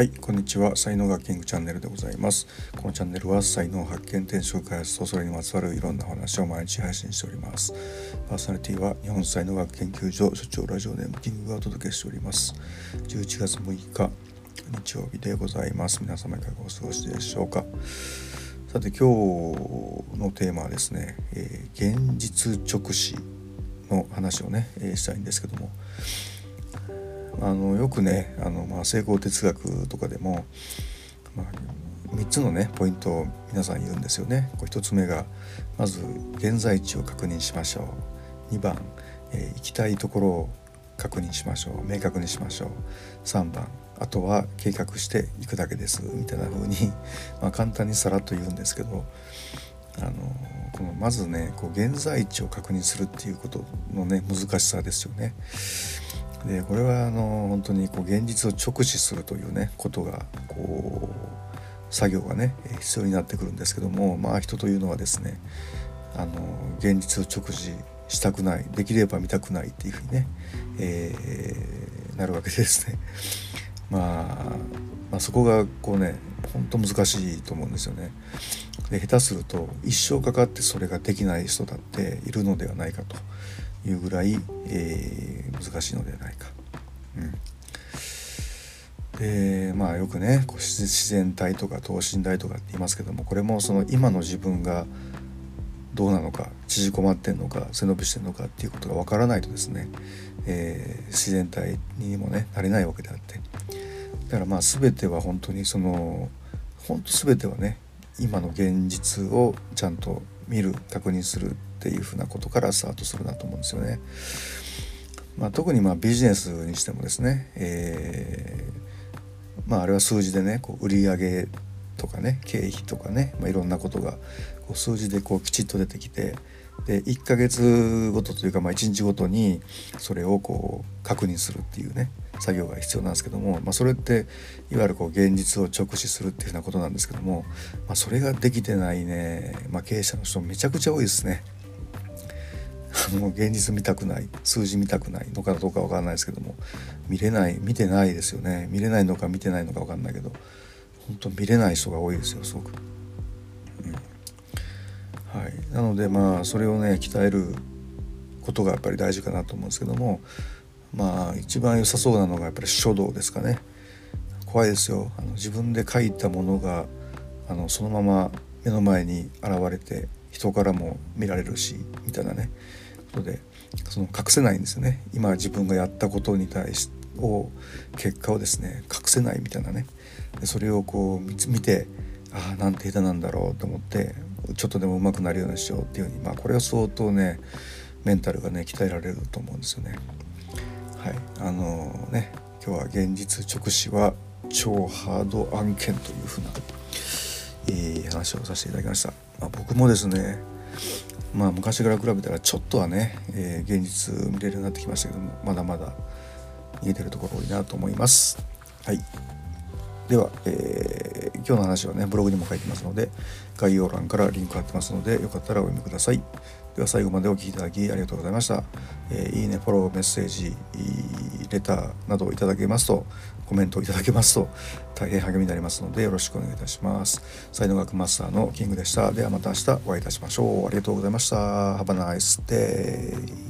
はいこんにちは。才能学キングチャンネルでございます。このチャンネルは才能発見転職開発とそれにまつわるいろんな話を毎日配信しております。パーソナリティは日本才能学研究所所長ラジオネームキングがお届けしております。11月6日日曜日でございます。皆様いかがお過ごしでしょうか。さて今日のテーマはですね、えー、現実直視の話をね、えー、したいんですけども。あのよくねあの、まあ、成功哲学とかでも、まあ、3つのねポイントを皆さん言うんですよね。こう1つ目がまず現在地を確認しましょう2番、えー、行きたいところを確認しましょう明確にしましょう3番あとは計画していくだけですみたいな風に まあ、簡単にさらっと言うんですけどあのこのまずねこう現在地を確認するっていうことのね難しさですよね。でこれはあの本当にこう現実を直視するというねことがこう作業がね必要になってくるんですけどもまあ人というのはですねあの現実を直視したくないできれば見たくないっていうふうにね、えー、なるわけですね。まあ、まあ、そこがこうね本当難しいと思うんですよね。で下手すると一生かかってそれができない人だっているのではないかというぐらい、えー、難しいのではないか。うんでまあよくねこう自然体とか等身大とかって言いますけどもこれもその今の自分がどうなのか縮こまってんのか背伸びしてんのかっていうことがわからないとですね、えー、自然体にもねなれないわけであってだからまあ全ては本当にその本当全てはね今の現実をちゃんと見る確認するっていうふうなことからスタートするなと思うんですよね。まあ、特にまあビジネスにしてもですね、えー、まあ、あれは数字でねこう売上とかね経費とかね、まあ、いろんなことがこう数字でこうきちっと出てきてで1ヶ月ごとというか、まあ、1日ごとにそれをこう確認するっていうね作業が必要なんですけども、まあ、それっていわゆるこう現実を直視するっていうようなことなんですけども、まあ、それができてないね、まあ、経営者の人めちゃくちゃ多いですね。の現実見たくない数字見たくないのかどうか分かんないですけども見れない見てないですよね。見れないのか見てないのか分かんないけど本当見れない人が多いですよすごく。うん。はい、なのでまあそれをね鍛えることがやっぱり大事かなと思うんですけどもまあ一番良さそうなのがやっぱり書道ですかね。怖いですよ。あの自分で書いたものがあのそのまま目の前に現れて人からも見られるしみたいなね。ことでその隠せないんですよね今自分がやったことに対しを結果をですね隠せないみたいなねそれをこう見てああなんて下手なんだろうと思ってちょっとでも上手くなるようにしようっていうふうにまあこれは相当ねメンタルがね鍛えられると思うんですよね。はいあのー、ね今日は現実直視は超ハード案件というふうな、えー、話をさせていただきました。まあ、僕もですねまあ昔から比べたらちょっとはね、えー、現実見れるようになってきましたけどもまだまだ見えてるところ多いなと思います。はいでは、えー、今日の話はねブログにも書いてますので概要欄からリンク貼ってますのでよかったらお読みください。では最後までお聴きいただきありがとうございました、えー、いいねフォローメッセージレターなどをいただけますとコメントをいただけますと大変励みになりますのでよろしくお願いいたします。才能学マスターのキングでした。ではまた明日お会いいたしましょう。ありがとうございました。Have a nice day